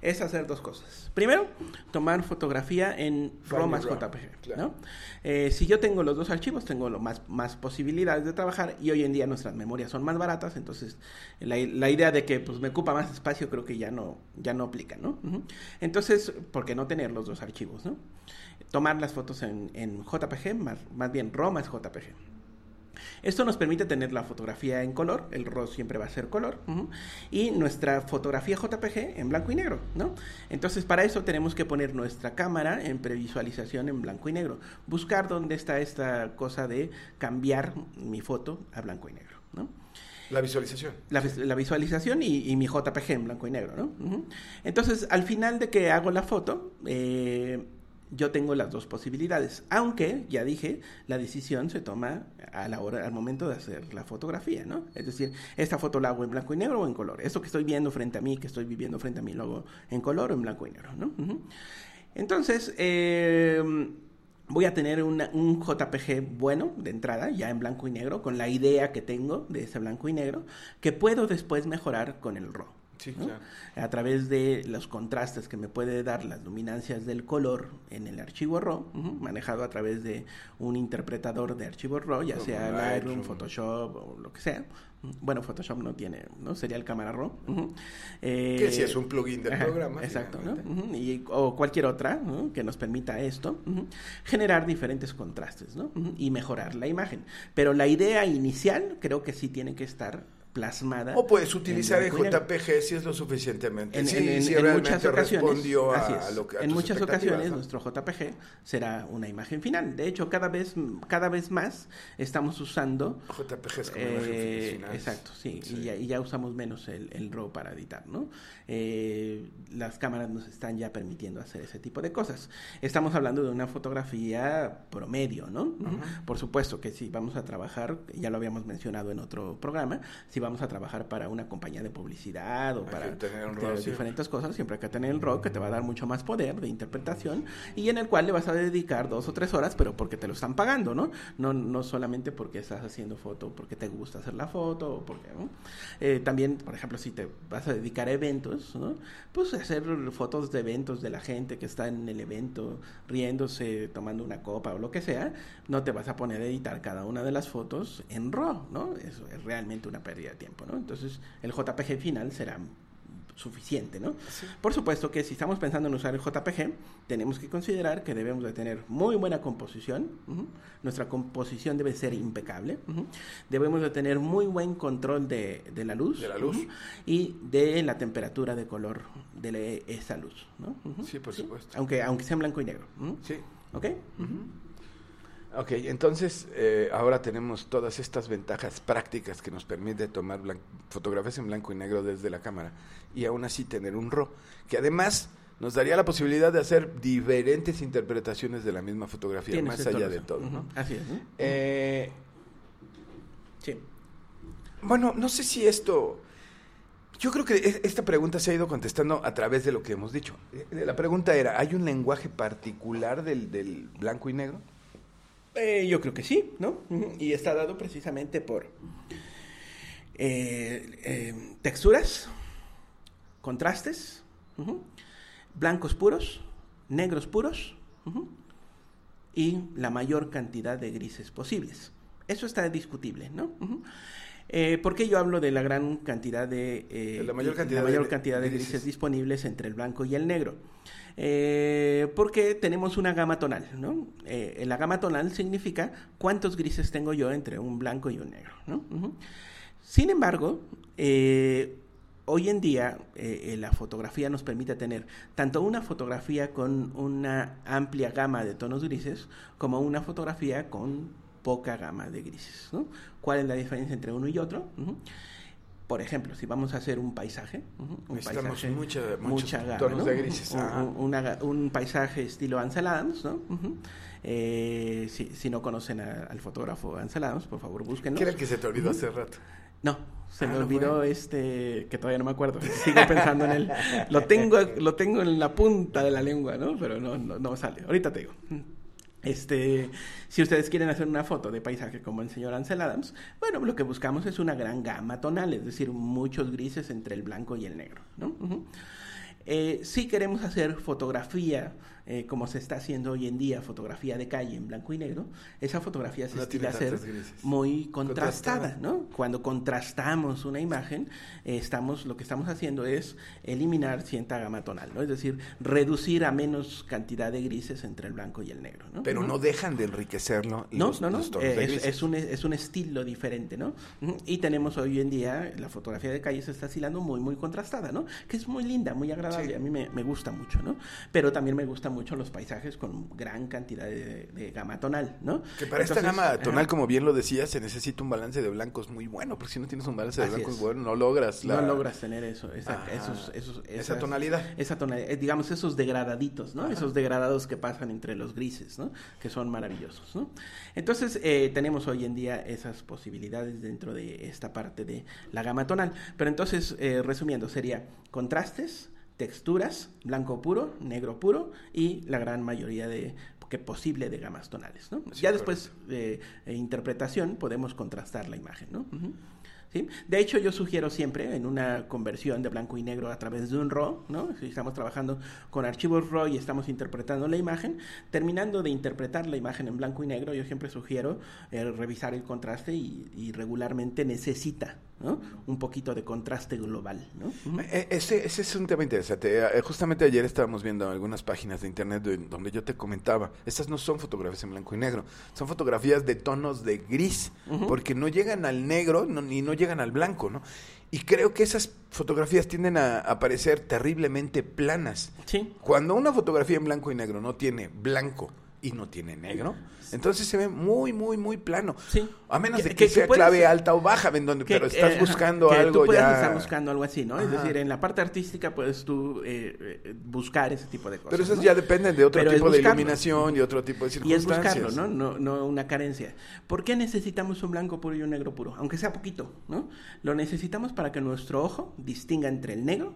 es hacer dos cosas. Primero, tomar fotografía en RAW más JPG. claro. ¿no? Eh, si yo tengo los dos archivos, tengo lo más, más posibilidades de trabajar y hoy en día nuestras memorias son más baratas, entonces la, la idea de que pues, me ocupa más espacio creo que ya no, ya no aplica. ¿no? Entonces, ¿por qué no tener los dos archivos? ¿no? Tomar las fotos en, en JPG, más, más bien RAW más JPG. Esto nos permite tener la fotografía en color, el RAW siempre va a ser color, y nuestra fotografía JPG en blanco y negro, ¿no? Entonces, para eso tenemos que poner nuestra cámara en previsualización en blanco y negro, buscar dónde está esta cosa de cambiar mi foto a blanco y negro, ¿no? La visualización. la, vis- la visualización y, y mi JPG en blanco y negro, ¿no? Entonces, al final de que hago la foto, eh, yo tengo las dos posibilidades, aunque ya dije, la decisión se toma a la hora, al momento de hacer la fotografía, ¿no? Es decir, esta foto la hago en blanco y negro o en color. Esto que estoy viendo frente a mí, que estoy viviendo frente a mí, lo hago en color o en blanco y negro, ¿no? Entonces, eh, voy a tener un JPG bueno de entrada, ya en blanco y negro, con la idea que tengo de ese blanco y negro, que puedo después mejorar con el RAW. Sí, ¿no? claro. A través de los contrastes que me puede dar las luminancias del color en el archivo RAW, manejado a través de un interpretador de archivos RAW, ya Como sea Lightroom. Photoshop o lo que sea. Bueno, Photoshop no tiene, ¿no? Sería el cámara RAW. Eh, Que sí es un plugin del ajá, programa. Exacto, y, o cualquier otra ¿no? que nos permita esto, generar diferentes contrastes ¿no? Y mejorar la imagen. Pero la idea inicial creo que sí tiene que estar plasmada. O puedes utilizar el. JPG si es lo suficientemente. En, sí, muchas ocasiones, respondió a, así es. lo que a en muchas ocasiones ¿no? nuestro JPG será una imagen final. De hecho, cada vez, cada vez más estamos usando JPG es como eh, imagen final. exacto, sí, Sí. Y, ya, y ya usamos menos el, el RAW para editar, ¿no? Eh, las cámaras nos están ya permitiendo hacer ese tipo de cosas. Estamos hablando de una fotografía promedio, ¿no? Por supuesto que si vamos a trabajar, ya lo habíamos mencionado en otro programa, si vamos a trabajar para una compañía de publicidad o Hay para sí. diferentes cosas, siempre hay que tener el RAW que te va a dar mucho más poder de interpretación y en el cual le vas a dedicar dos o tres horas, pero porque te lo están pagando, ¿no? No, no solamente porque estás haciendo foto, porque te gusta hacer la foto, o porque, ¿no? Eh, también, por ejemplo, si te vas a dedicar a eventos, ¿no? Pues hacer fotos de eventos de la gente que está en el evento, riéndose, tomando una copa o lo que sea, no te vas a poner a editar cada una de las fotos en RAW, ¿no? Eso es realmente una pérdida de tiempo, ¿no? Entonces, el JPG final será suficiente, ¿no? Por supuesto que si estamos pensando en usar el JPG, tenemos que considerar que debemos de tener muy buena composición, nuestra composición debe ser impecable, debemos de tener muy buen control de, de la luz, De la luz. y de la temperatura de color de la- esa luz, ¿no? Sí, por supuesto. Aunque, aunque sea en blanco y negro. Sí. ¿ok? Ok, entonces eh, ahora tenemos todas estas ventajas prácticas que nos permite tomar fotografías en blanco y negro desde la cámara y aún así tener un RAW, que además nos daría la posibilidad de hacer diferentes interpretaciones de la misma fotografía, Tienes más allá de todo. ¿no? Así es. Eh, Sí. Bueno, no sé si esto... Yo creo que esta pregunta se ha ido contestando a través de lo que hemos dicho. Eh, La pregunta era, ¿hay un lenguaje particular del, del blanco y negro? Eh, yo creo que sí, ¿no? Y está dado precisamente por eh, eh, texturas, contrastes, blancos puros, negros puros y la mayor cantidad de grises posibles. Eso está discutible, ¿no? Eh, ¿Por qué yo hablo de la gran cantidad de, eh, la mayor cantidad la de mayor gri- cantidad de grises. grises disponibles entre el blanco y el negro? Eh, porque tenemos una gama tonal, ¿no? Eh, la gama tonal significa cuántos grises tengo yo entre un blanco y un negro. Sin embargo, eh, hoy en día la fotografía nos permite tener tanto una fotografía con una amplia gama de tonos grises como una fotografía con poca gama de grises. ¿Cuál es la diferencia entre uno y otro? Ujú. Por ejemplo, si vamos a hacer un paisaje, un paisaje, mucha- gama, tonos ¿no? de grises, Un- una- paisaje estilo Ansel Adams, ¿no? Eh, si, si no conocen a- al fotógrafo Ansel Adams, por favor búsquenlo. ¿Qué era el que se te olvidó hace rato? No, se Ah, me ¿no olvidó este que todavía no me acuerdo. Sigo pensando en él. Lo tengo, lo tengo en la punta de la lengua, ¿no? Pero no, no, no sale. Ahorita te digo. Este, si ustedes quieren hacer una foto de paisaje como el señor Ansel Adams, bueno, lo que buscamos es una gran gama tonal, es decir, muchos grises entre el blanco y el negro, ¿no? Eh, si queremos hacer fotografía, eh, como se está haciendo hoy en día, fotografía de calle en blanco y negro, esa fotografía se No estila a ser muy contrastada, Contrastada. ¿no? Cuando contrastamos una imagen, eh, estamos, lo que estamos haciendo es eliminar cierta gama tonal, ¿no? Es decir, reducir a menos cantidad de grises entre el blanco y el negro, ¿no? Pero Ujú. no dejan de enriquecerlo No, los, no, no. tonos eh, es, es un, es un estilo diferente, ¿no? Y tenemos hoy en día la fotografía de calle se está estilando muy, muy contrastada, ¿no? Que es muy linda, muy agradable. Sí. A mí me, me gusta mucho, ¿no? Pero también me gustan mucho los paisajes con gran cantidad de, de gama tonal, ¿no? Que para esta gama tonal, ajá. como bien lo decía, se necesita un balance de blancos muy bueno, porque si no tienes un balance de Así blancos es. bueno, no logras la... No logras tener eso, esa, esos, esas- tonalidad. Esa tonalidad, eh, digamos, esos degradaditos, ¿no? Ajá. Esos degradados que pasan entre los grises, ¿no? Que son maravillosos, ¿no? Entonces, eh, tenemos hoy en día esas posibilidades dentro de esta parte de la gama tonal. Pero entonces, eh, resumiendo, sería contrastes, texturas, blanco puro, negro puro y la gran mayoría de que posible de gamas tonales, ¿no? Sí, ya después de eh, interpretación podemos contrastar la imagen, ¿no? De hecho, yo sugiero siempre en una conversión de blanco y negro a través de un RAW, ¿no? Si estamos trabajando con archivos RAW y estamos interpretando la imagen, terminando de interpretar la imagen en blanco y negro, yo siempre sugiero eh, revisar el contraste y, y regularmente necesita, ¿no? Un poquito de contraste global, ¿no? Ujú. Eh, Ese, ese es un tema interesante. Eh, Justamente ayer estábamos viendo algunas páginas de internet de- donde yo te comentaba, estas no son fotografías en blanco y negro, son fotografías de tonos de gris, porque no llegan al negro no, ni no llegan al blanco, ¿no? Y creo que esas fotografías tienden a, a parecer terriblemente planas. Sí. Cuando una fotografía en blanco y negro no tiene blanco y no tiene negro. Entonces se ve muy, muy, muy plano. Sí. A menos de Que- que, que- que sea clave alta o baja, en donde, Que- pero estás buscando algo tú puedes ya... estar buscando algo así, ¿no? Es decir, en la parte artística puedes tú eh, eh, buscar ese tipo de cosas. Pero eso ¿no? ya depende de otro Pero tipo de iluminación y otro tipo de Y es circunstancias. buscarlo, ¿no? ¿no? No una carencia. ¿Por qué necesitamos un blanco puro y un negro puro? Aunque sea poquito, ¿no? Lo necesitamos para que nuestro ojo distinga entre el negro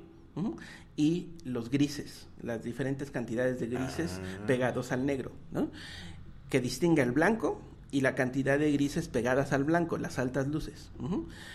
y los grises, las diferentes cantidades de grises Ah. pegados al negro, ¿no? Que distinga el blanco y la cantidad de grises pegadas al blanco, las altas luces.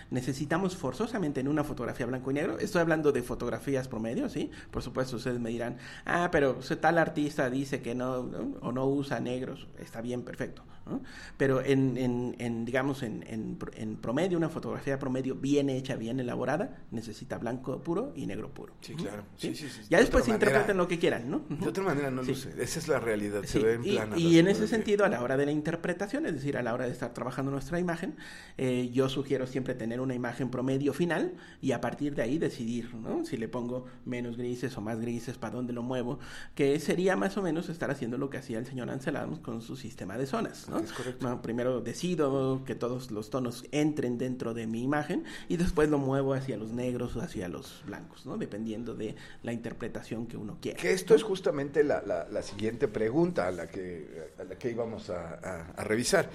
Necesitamos forzosamente en una fotografía blanco y negro, estoy hablando de fotografías promedio, ¿sí? Por supuesto, ustedes me dirán, ah, pero tal artista dice que ¿no? o no usa negros, está bien, perfecto. ¿No? Pero en, en, en, digamos, en, en, pro- en promedio, una fotografía promedio bien hecha, bien elaborada, necesita blanco puro y negro puro. Sí, claro. Sí, sí, sí. Ya De después manera- interpreten lo que quieran, ¿no? De otra manera no Sí. luce. Esa es la realidad. Se Sí, ve en y, plano. y en ese sentido, a la hora de la interpretación, es decir, a la hora de estar trabajando nuestra imagen, eh, yo sugiero siempre tener una imagen promedio final y a partir de ahí decidir, ¿no? Si le pongo menos grises o más grises, para dónde lo muevo, que sería más o menos estar haciendo lo que hacía el señor Anselamos con su sistema de zonas, ¿no? Es correcto. No, primero decido que todos los tonos entren dentro de mi imagen y después lo muevo hacia los negros o hacia los blancos, ¿no? Dependiendo de la interpretación que uno quiera. Que esto es justamente la, la- la siguiente pregunta a la que, a la que íbamos a, a- a revisar.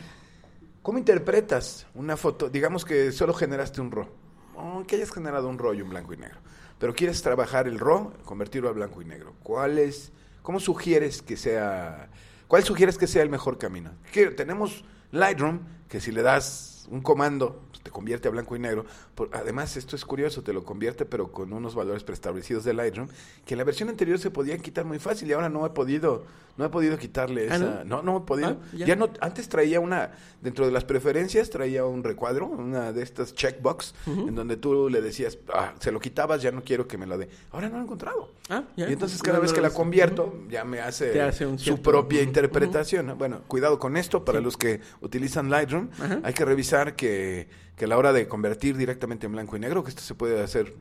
¿Cómo interpretas una foto? Digamos que solo generaste un RAW, o que hayas generado un RAW y un blanco y negro, pero quieres trabajar el RAW, convertirlo a blanco y negro. ¿Cuál es, ¿Cómo sugieres que sea, cuál sugieres que sea el mejor camino? Tenemos Lightroom, que si le das un comando, te convierte a blanco y negro. Por- además, esto es curioso, te lo convierte, pero con unos valores preestablecidos de Lightroom, que en la versión anterior se podían quitar muy fácil y ahora no he podido, no he podido quitarle Ah, esa. ¿no? No, no he podido. Ah, ya. ya. no, antes traía una, dentro de las preferencias, traía un recuadro, una de estas checkbox, en donde tú le decías, ah, se lo quitabas, ya no quiero que me lo dé. Ahora no lo he encontrado. Ah, ya. Y entonces cada No, vez no que la convierto, ya me hace, hace un su cierto- propia interpretación. ¿no? Bueno, cuidado con esto, para Sí. los que utilizan Lightroom, hay que revisar que, que a la hora de convertir directamente en blanco y negro, que esto se puede hacer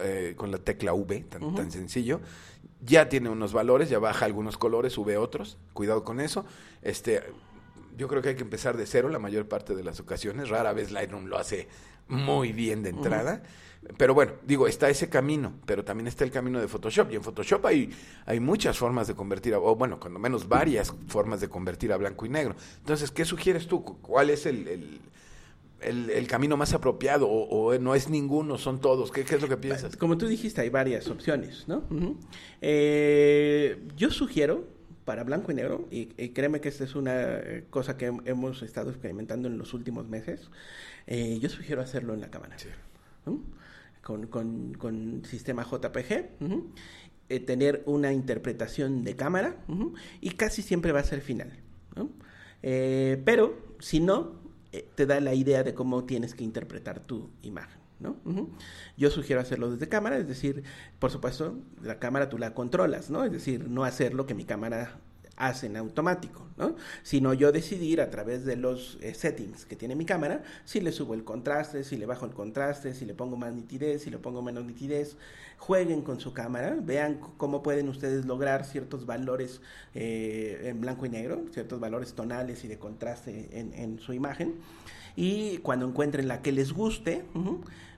eh, con la tecla V, tan, tan sencillo, ya tiene unos valores, ya baja algunos colores, sube otros, cuidado con eso. Este, yo creo que hay que empezar de cero la mayor parte de las ocasiones, rara vez Lightroom lo hace muy bien de entrada. Pero bueno, digo, está ese camino, pero también está el camino de Photoshop. Y en Photoshop hay, hay muchas formas de convertir, a- o bueno, cuando menos varias formas de convertir a blanco y negro. Entonces, ¿qué sugieres tú? Cu- ¿Cuál es el, el, el- el camino más apropiado? O, o no es ninguno, son todos? ¿Qué, qué es lo que piensas? Como tú dijiste, hay varias opciones, ¿no? Eh, yo sugiero para blanco y negro, y, y créeme que esta es una eh, cosa que hem- hemos estado experimentando en los últimos meses, eh, yo sugiero hacerlo en la cámara. ¿no? Con, con, con sistema JPG, eh, tener una interpretación de cámara, y casi siempre va a ser final. ¿no? Pero, si no, eh, te da la idea de cómo tienes que interpretar tu imagen. ¿no? Yo sugiero hacerlo desde cámara, es decir, por supuesto, la cámara tú la controlas, ¿no? Es decir, no hacer lo que mi cámara hace en automático, ¿no? Sino yo decidir a través de los eh, settings que tiene mi cámara si le subo el contraste, si le bajo el contraste, si le pongo más nitidez, si le pongo menos nitidez. Jueguen con su cámara, vean cómo pueden ustedes lograr ciertos valores eh, en blanco y negro, ciertos valores tonales y de contraste en, su imagen. Y cuando encuentren la que les guste,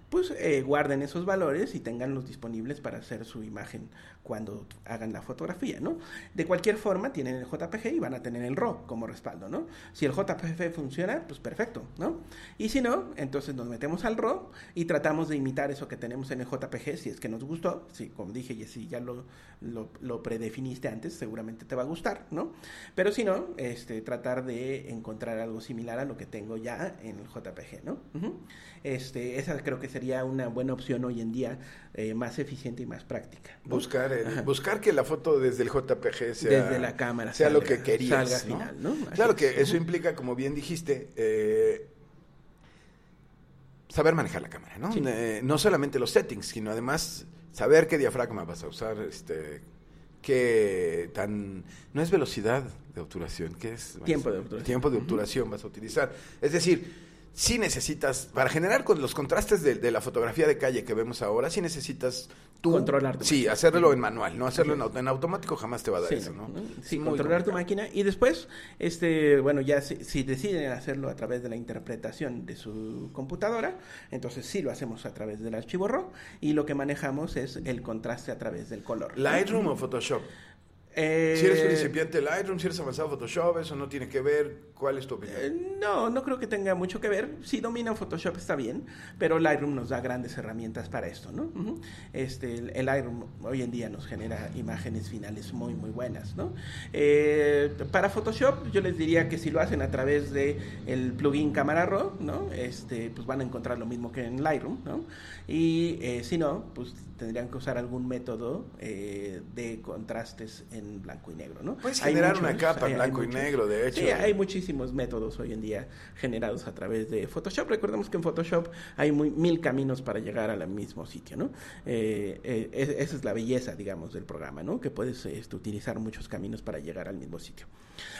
pues eh, guarden esos valores y tenganlos disponibles para hacer su imagen cuando hagan la fotografía, ¿no? De cualquier forma, tienen el JPG y van a tener el RAW como respaldo, ¿no? Si el JPG funciona, pues perfecto, ¿no? Y si no, entonces nos metemos al RAW y tratamos de imitar eso que tenemos en el JPG, si es que nos gustó, si como dije, y si ya lo, lo, predefiniste antes, seguramente te va a gustar, ¿no? Pero si no, este, tratar de encontrar algo similar a lo que tengo ya en el JPG, ¿no? Este, esa creo que sería una buena opción hoy en día, eh, más eficiente y más práctica. Buscar, el- Ajá. buscar que la foto desde el JPG sea, Desde la cámara sea lo que querías. salga ¿no? final, ¿no? Así Claro que eso implica, como bien dijiste, eh, saber manejar la cámara, ¿no? Sí. Eh, no solamente los settings, sino además saber qué diafragma vas a usar, este, qué tan... No es velocidad de obturación, ¿qué es? Tiempo de obturación. Tiempo de obturación vas a utilizar. Es decir, sí necesitas, para generar con los contrastes de, de la fotografía de calle que vemos ahora, sí necesitas tú... Controlar tu Sí, máquina. hacerlo en manual, no hacerlo en, auto- en automático jamás te va a dar Sí, eso, ¿no? Sí, controlar tu máquina y después, este, bueno, ya si, si deciden hacerlo a través de la interpretación de su computadora, entonces sí lo hacemos a través del archivo RAW y lo que manejamos es el contraste a través del color. Lightroom o Photoshop. Eh, Si eres principiante Lightroom, si eres avanzado Photoshop, eso no tiene que ver. ¿Cuál es tu opinión? Eh, No, no creo que tenga mucho que ver. Si dominan Photoshop está bien, pero Lightroom nos da grandes herramientas para esto, ¿no? Este, el, el Lightroom hoy en día nos genera imágenes finales muy, muy buenas, ¿no? Eh, para Photoshop yo les diría que si lo hacen a través de el plugin Camera Raw, ¿no? Este, pues van a encontrar lo mismo que en Lightroom, ¿no? Y eh, si no, pues tendrían que usar algún método de contrastes en blanco y negro, ¿no? Puedes Hay generar una capa en hay blanco y muchos. negro, de hecho. Sí, hay métodos hoy en día generados a través de Photoshop. Recordemos que en Photoshop hay mil caminos para llegar al mismo sitio, ¿no? Eh, eh, es- esa es la belleza, digamos, del programa, ¿no? Que puedes este, utilizar muchos caminos para llegar al mismo sitio.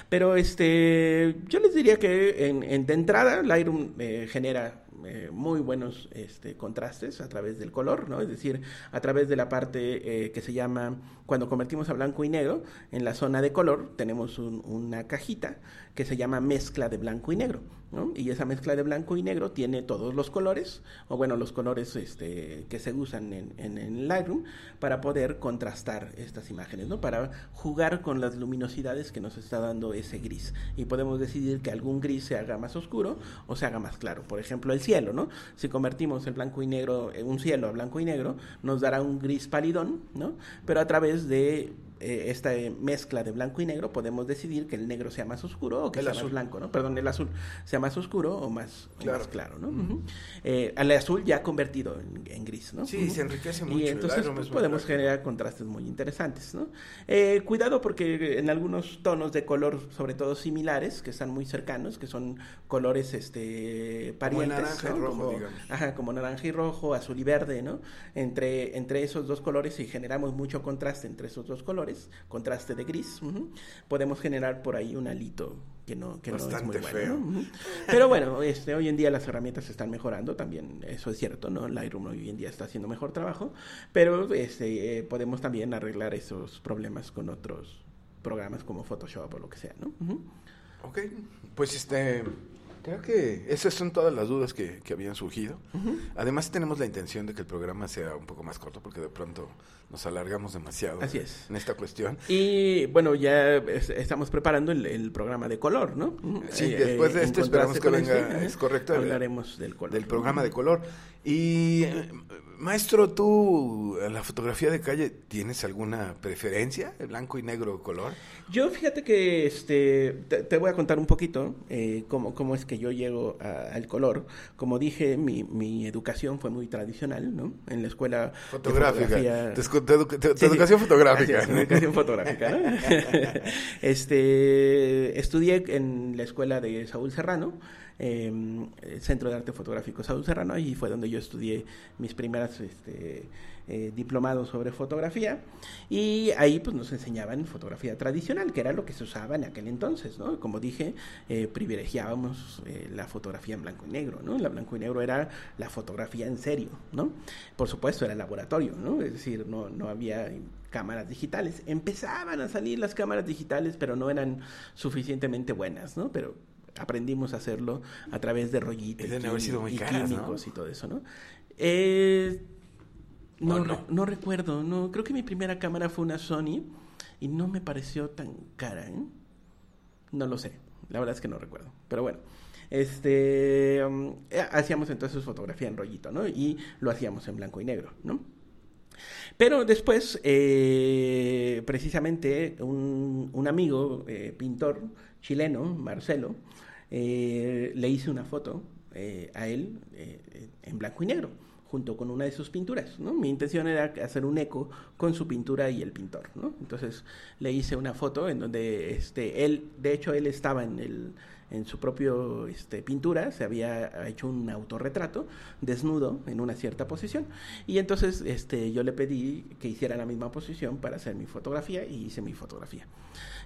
Pero este, yo les diría que de entrada Lightroom eh, genera muy buenos este, contrastes a través del color, ¿no? Es decir, a través de la parte que se llama, cuando convertimos a blanco y negro, en la zona de color tenemos un- una cajita que se llama mezcla de blanco y negro, ¿no? Y esa mezcla de blanco y negro tiene todos los colores, o bueno, los colores este, que se usan en, en, Lightroom para poder contrastar estas imágenes, ¿no? Para jugar con las luminosidades que nos está dando ese gris. Y podemos decidir que algún gris se haga más oscuro o se haga más claro. Por ejemplo, el cielo, ¿no? Si convertimos el blanco y negro, eh, un cielo a blanco y negro, nos dará un gris palidón, ¿no? Pero a través de eh, esta eh, mezcla de blanco y negro podemos decidir que el negro sea más oscuro o que El sea azul. más blanco, ¿no? Perdón, el azul sea más oscuro o más Claro. más claro, ¿no? Eh, al azul ya convertido en, en gris, ¿no? Sí, se enriquece mucho, Y entonces pues, podemos generar contrastes muy interesantes, ¿no? Eh, cuidado porque en algunos tonos de color, sobre todo similares, que están muy cercanos, que son colores este parientes, naranja y rojo, como, digamos. ajá, como naranja y rojo, azul y verde, ¿no? Entre, entre esos dos colores, si generamos mucho contraste entre esos dos colores, contraste de gris, podemos generar por ahí un alito que no, que no es muy bueno. feo. Pero bueno, este, hoy en día las herramientas están mejorando, también eso es cierto, ¿no? Lightroom hoy en día está haciendo mejor trabajo, pero este, eh, podemos también arreglar esos problemas con otros programas como Photoshop o lo que sea, ¿no? Ok, pues este, creo que esas son todas las dudas que, que habían surgido. Además tenemos la intención de que el programa sea un poco más corto porque de pronto nos alargamos demasiado Así es. en esta cuestión. Y bueno, ya es- estamos preparando el, el programa de color, ¿no? Sí, Eh, después de esto esperamos que venga, este, es correcto, Hablaremos del color. Del programa de color. Y, eh, maestro, ¿tú la fotografía de calle tienes alguna preferencia? ¿El blanco y negro color? Yo fíjate que este te, te voy a contar un poquito eh, cómo, cómo es que yo llego a- al color. Como dije, mi, mi educación fue muy tradicional, ¿no? En la escuela de Fotográfica. fotografía- Tu, sí. educación fotográfica. Así es, educación fotográfica. ¿no? este, estudié en la escuela de Saúl Serrano, eh, el Centro de Arte Fotográfico Saúl Serrano, y fue donde yo estudié mis primeras este, eh, diplomados sobre fotografía. Y ahí pues nos enseñaban fotografía tradicional, que era lo que se usaba en aquel entonces, ¿no? Como dije, eh, privilegiábamos eh, la fotografía en blanco y negro, ¿no? La blanco y negro era la fotografía en serio, ¿no? Por supuesto, era laboratorio, ¿no? Es decir, no, no había cámaras digitales. Empezaban a salir las cámaras digitales, pero no eran suficientemente buenas, ¿no? Pero aprendimos a hacerlo a través de rollitos Y deben haber sido muy y caras, ¿no? y todo eso, ¿no? Eh, no, ¿O re- no? no recuerdo, no, creo que mi primera cámara fue una Sony y no me pareció tan cara, ¿eh? No lo sé, la verdad es que no recuerdo, pero bueno. Este, um, eh, hacíamos entonces fotografía en rollito, ¿no? Y lo hacíamos en blanco y negro, ¿no? Pero después, eh, precisamente, un, un amigo eh, pintor chileno, Marcelo, eh, le hice una foto eh, a él eh, en blanco y negro, junto con una de sus pinturas. ¿no? Mi intención era hacer un eco con su pintura y el pintor. ¿no? Entonces le hice una foto en donde este, él, de hecho, él estaba en el, en su propio este, pintura se había hecho un autorretrato desnudo en una cierta posición. Y entonces este, yo le pedí que hiciera la misma posición para hacer mi fotografía y hice mi fotografía.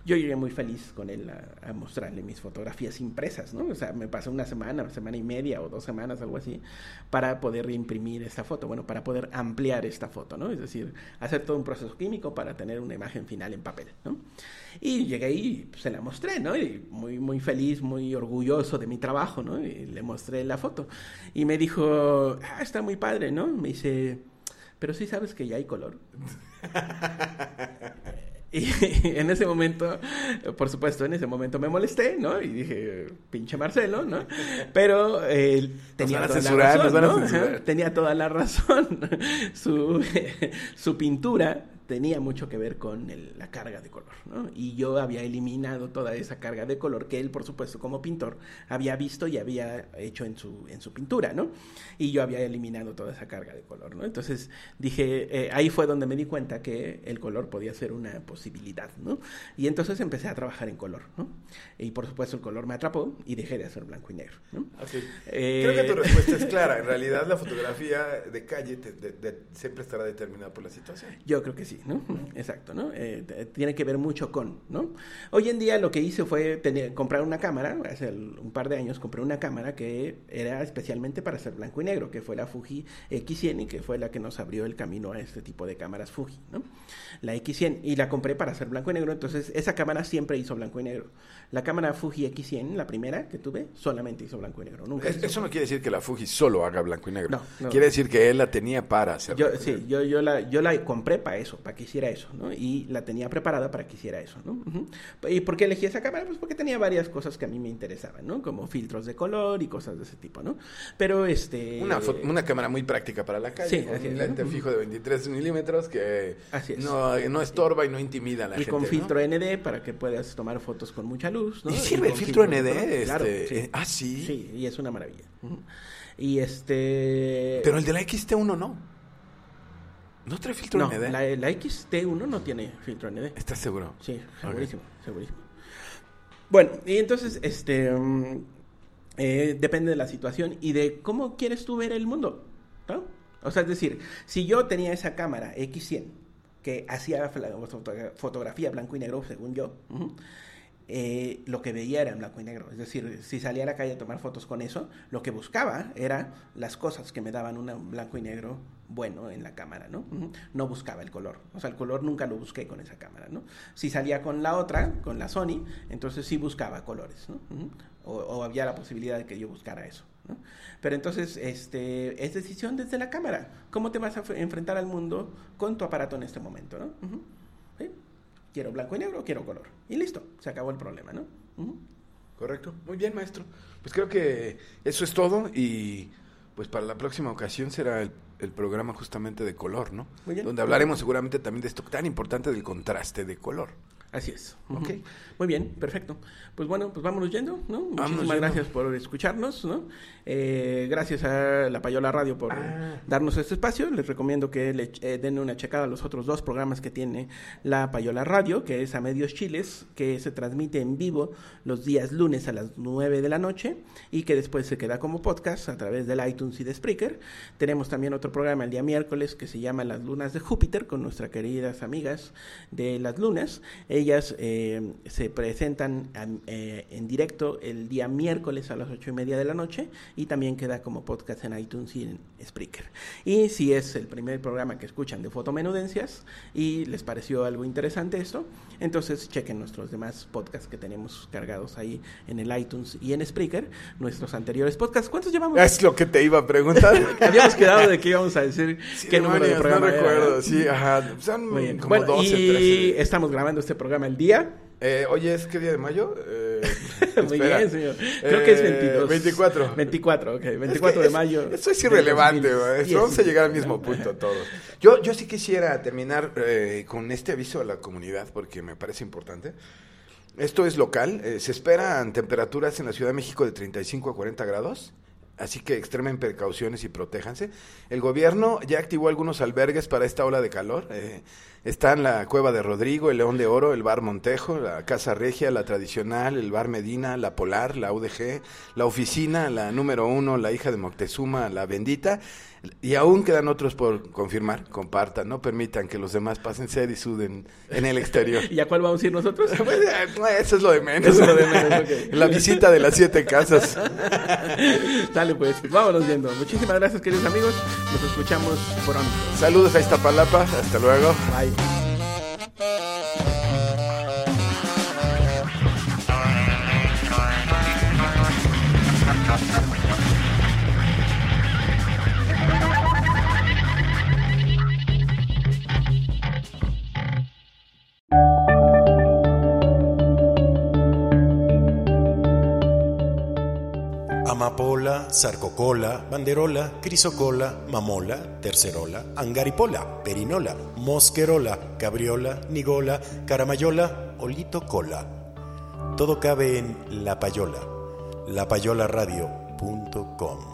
Yo llegué muy feliz con él a, a mostrarle mis fotografías impresas, ¿no? O sea, me pasó una semana, semana y media o dos semanas, algo así, para poder imprimir esta foto, bueno, para poder ampliar esta foto, ¿no? Es decir, hacer todo un proceso químico para tener una imagen final en papel, ¿no? Y llegué y se la mostré, ¿no? Y muy, muy feliz, muy orgulloso de mi trabajo, ¿no? Y le mostré la foto. Y me dijo, ah, está muy padre, ¿no? Me dice, pero sí sabes que ya hay color. Y en ese momento, por supuesto, en ese momento me molesté, ¿no? Y dije, pinche Marcelo, ¿no? Pero eh, tenía, toda censurar, la razón, tenía toda la razón. su, su pintura tenía mucho que ver con el- la carga de color, ¿no? Y yo había eliminado toda esa carga de color que él, por supuesto, como pintor, había visto y había hecho en su, en su pintura, ¿no? Y yo había eliminado toda esa carga de color, ¿no? Entonces dije, eh, ahí fue donde me di cuenta que el color podía ser una posibilidad, ¿no? Y entonces empecé a trabajar en color, ¿no? Y por supuesto el color me atrapó y dejé de hacer blanco y negro, ¿no? Ok. Eh, Creo que tu respuesta es clara. En realidad, la fotografía de calle te- de- de- siempre estará determinada por la situación. Yo creo que sí, Exacto, ¿no? Eh, tiene que ver mucho con, ¿no? Hoy en día lo que hice fue tener, comprar una cámara, hace un par de años compré una cámara que era especialmente para hacer blanco y negro, que fue la Fuji X100 y que fue la que nos abrió el camino a este tipo de cámaras Fuji. La X100 y la compré para hacer blanco y negro, entonces esa cámara siempre hizo blanco y negro. La cámara Fuji X100, la primera que tuve, solamente hizo blanco y negro, nunca Es- hizo Eso no quiere decir que la Fuji solo haga blanco y negro. No, no. Quiere decir que él la tenía para hacer Yo, y sí, negro. yo, yo, la, yo la compré para eso, para que hiciera eso, ¿no? Y la tenía preparada para que hiciera eso, ¿no? ¿Y por qué elegí esa cámara? Pues porque tenía varias cosas que a mí me interesaban, ¿no? Como filtros de color y cosas de ese tipo, ¿no? Pero este... Una, una cámara muy práctica para la calle, Sí, con así un lente ¿no? fijo de 23 milímetros que Así es. no, no estorba y no intimida a la y gente. con ¿no? filtro ND para que puedas tomar fotos con mucha luz, ¿no? ¿Y sirve el filtro ND? color, claro, este, sí. ah, sí. Sí, y es una maravilla. Y este... Pero el de la XT1 no. ¿No trae filtro no, ND? la, la XT1 no tiene filtro ND. ¿Estás seguro? Sí, segurísimo, segurísimo. Bueno, y entonces, este, mm, eh, depende de la situación y de cómo quieres tú ver el mundo, ¿no? O sea, es decir, si yo tenía esa cámara X100 que hacía fotografía blanco y negro, según yo, eh, lo que veía era en blanco y negro. Es decir, si salía a la calle a tomar fotos con eso, lo que buscaba era las cosas que me daban un blanco y negro bueno en la cámara, ¿no? No buscaba el color. O sea, el color nunca lo busqué con esa cámara, ¿no? Si salía con la otra, con la Sony, entonces sí buscaba colores, ¿no? O, o había la posibilidad de que yo buscara eso, ¿no? Pero entonces, este, es decisión desde la cámara. ¿Cómo te vas a enfrentar al mundo con tu aparato en este momento, ¿no? Ujú. ¿Sí? Quiero blanco y negro quiero color. Y listo, se acabó el problema, ¿no? Correcto. Muy bien, maestro. Pues creo que eso es todo y pues para la próxima ocasión será el, el programa justamente de color, ¿no? Muy bien. Donde hablaremos seguramente también de esto tan importante del contraste de color. Así es. Ok. Muy bien, perfecto. Pues bueno, pues vámonos yendo, ¿no? Muchísimas yendo. gracias por escucharnos, ¿no? Eh, gracias a La Payola Radio por Ah. darnos este espacio. Les recomiendo que le eh, den una checada a los otros dos programas que tiene La Payola Radio, que es A Medios Chiles, que se transmite en vivo los días lunes a las 9 de la noche y que después se queda como podcast a través del iTunes y de Spreaker. Tenemos también otro programa el día miércoles que se llama Las Lunas de Júpiter con nuestras queridas amigas de Las Lunas. Ellas eh, se presentan eh, en directo el día miércoles a las ocho y media de la noche y también queda como podcast en iTunes y en Spreaker. Y si es el primer programa que escuchan de Fotomenudencias y les pareció algo interesante esto, entonces chequen nuestros demás podcasts que tenemos cargados ahí en el iTunes y en Spreaker, nuestros anteriores podcasts. ¿Cuántos llevamos? Es lo que te iba a preguntar. Habíamos quedado de que íbamos a decir Sí, qué número de demonios, programa no era, recuerdo. ¿no? Sí, ajá. Son como Bueno, 12, y 13. estamos grabando este programa el día. Eh, oye, ¿es qué día de mayo? Eh, Muy bien, señor. Creo que es Eh, 22. 24. 24, ok. Es 24 que de mayo. es- Esto es irrelevante, 2010. maestro. Vamos a llegar al mismo punto todos. Yo, yo sí quisiera terminar eh, con este aviso a la comunidad porque me parece importante. Esto es local. eh, se esperan temperaturas en la Ciudad de México de 35 a 40 grados. Así que extremen precauciones y protéjanse. El gobierno ya activó algunos albergues para esta ola de calor. Eh, están la Cueva de Rodrigo, el León de Oro, el Bar Montejo, la Casa Regia, la Tradicional, el Bar Medina, la Polar, la UDG, la Oficina, la Número Uno, la Hija de Moctezuma, la Bendita. Y aún quedan otros por confirmar. Compartan, no permitan que los demás pasen sed y suden en el exterior. ¿Y a cuál vamos a ir nosotros? Pues, eh, eso es lo de menos. Eso es lo de menos, ok. La visita de las siete casas. Dale pues, vámonos viendo. Muchísimas gracias queridos amigos. Nos escuchamos pronto. Saludos a Iztapalapa. Hasta luego. Bye. Amapola, Sarcocola, Banderola, Crisocola, Mamola, Tercerola, Angaripola, Perinola, Mosquerola, Cabriola, Nigola, Caramayola, Olito Cola. Todo cabe en La Payola, lapayolaradio.com.